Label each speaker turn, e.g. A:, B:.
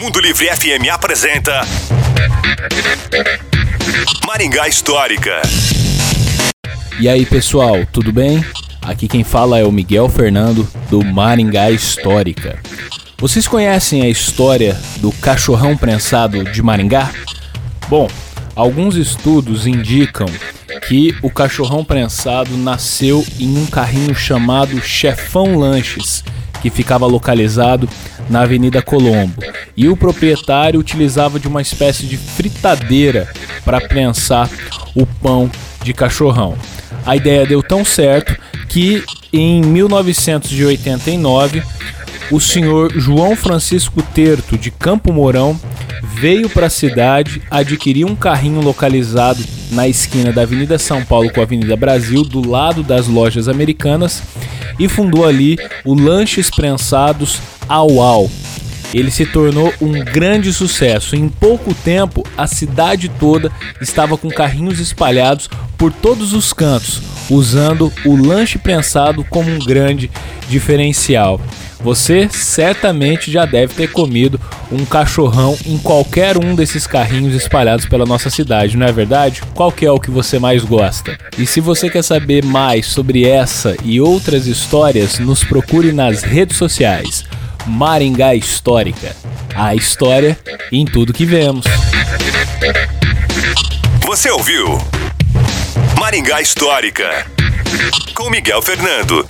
A: Mundo Livre FM apresenta Maringá Histórica.
B: E aí pessoal, tudo bem? Aqui quem fala é o Miguel Fernando do Maringá Histórica. Vocês conhecem a história do cachorrão prensado de Maringá? Bom, alguns estudos indicam que o cachorrão prensado nasceu em um carrinho chamado Chefão Lanches, que ficava localizado na Avenida Colombo. E o proprietário utilizava de uma espécie de fritadeira para prensar o pão de cachorrão. A ideia deu tão certo que em 1989 o senhor João Francisco Terto de Campo Mourão veio para a cidade adquirir um carrinho localizado na esquina da Avenida São Paulo com a Avenida Brasil, do lado das lojas americanas, e fundou ali o Lanches Prensados Au Au. Ele se tornou um grande sucesso. Em pouco tempo, a cidade toda estava com carrinhos espalhados por todos os cantos, usando o lanche prensado como um grande diferencial. Você certamente já deve ter comido um cachorrão em qualquer um desses carrinhos espalhados pela nossa cidade, não é verdade? Qual que é o que você mais gosta? E se você quer saber mais sobre essa e outras histórias, nos procure nas redes sociais. Maringá Histórica. A história em tudo que vemos.
A: Você ouviu Maringá Histórica com Miguel Fernando.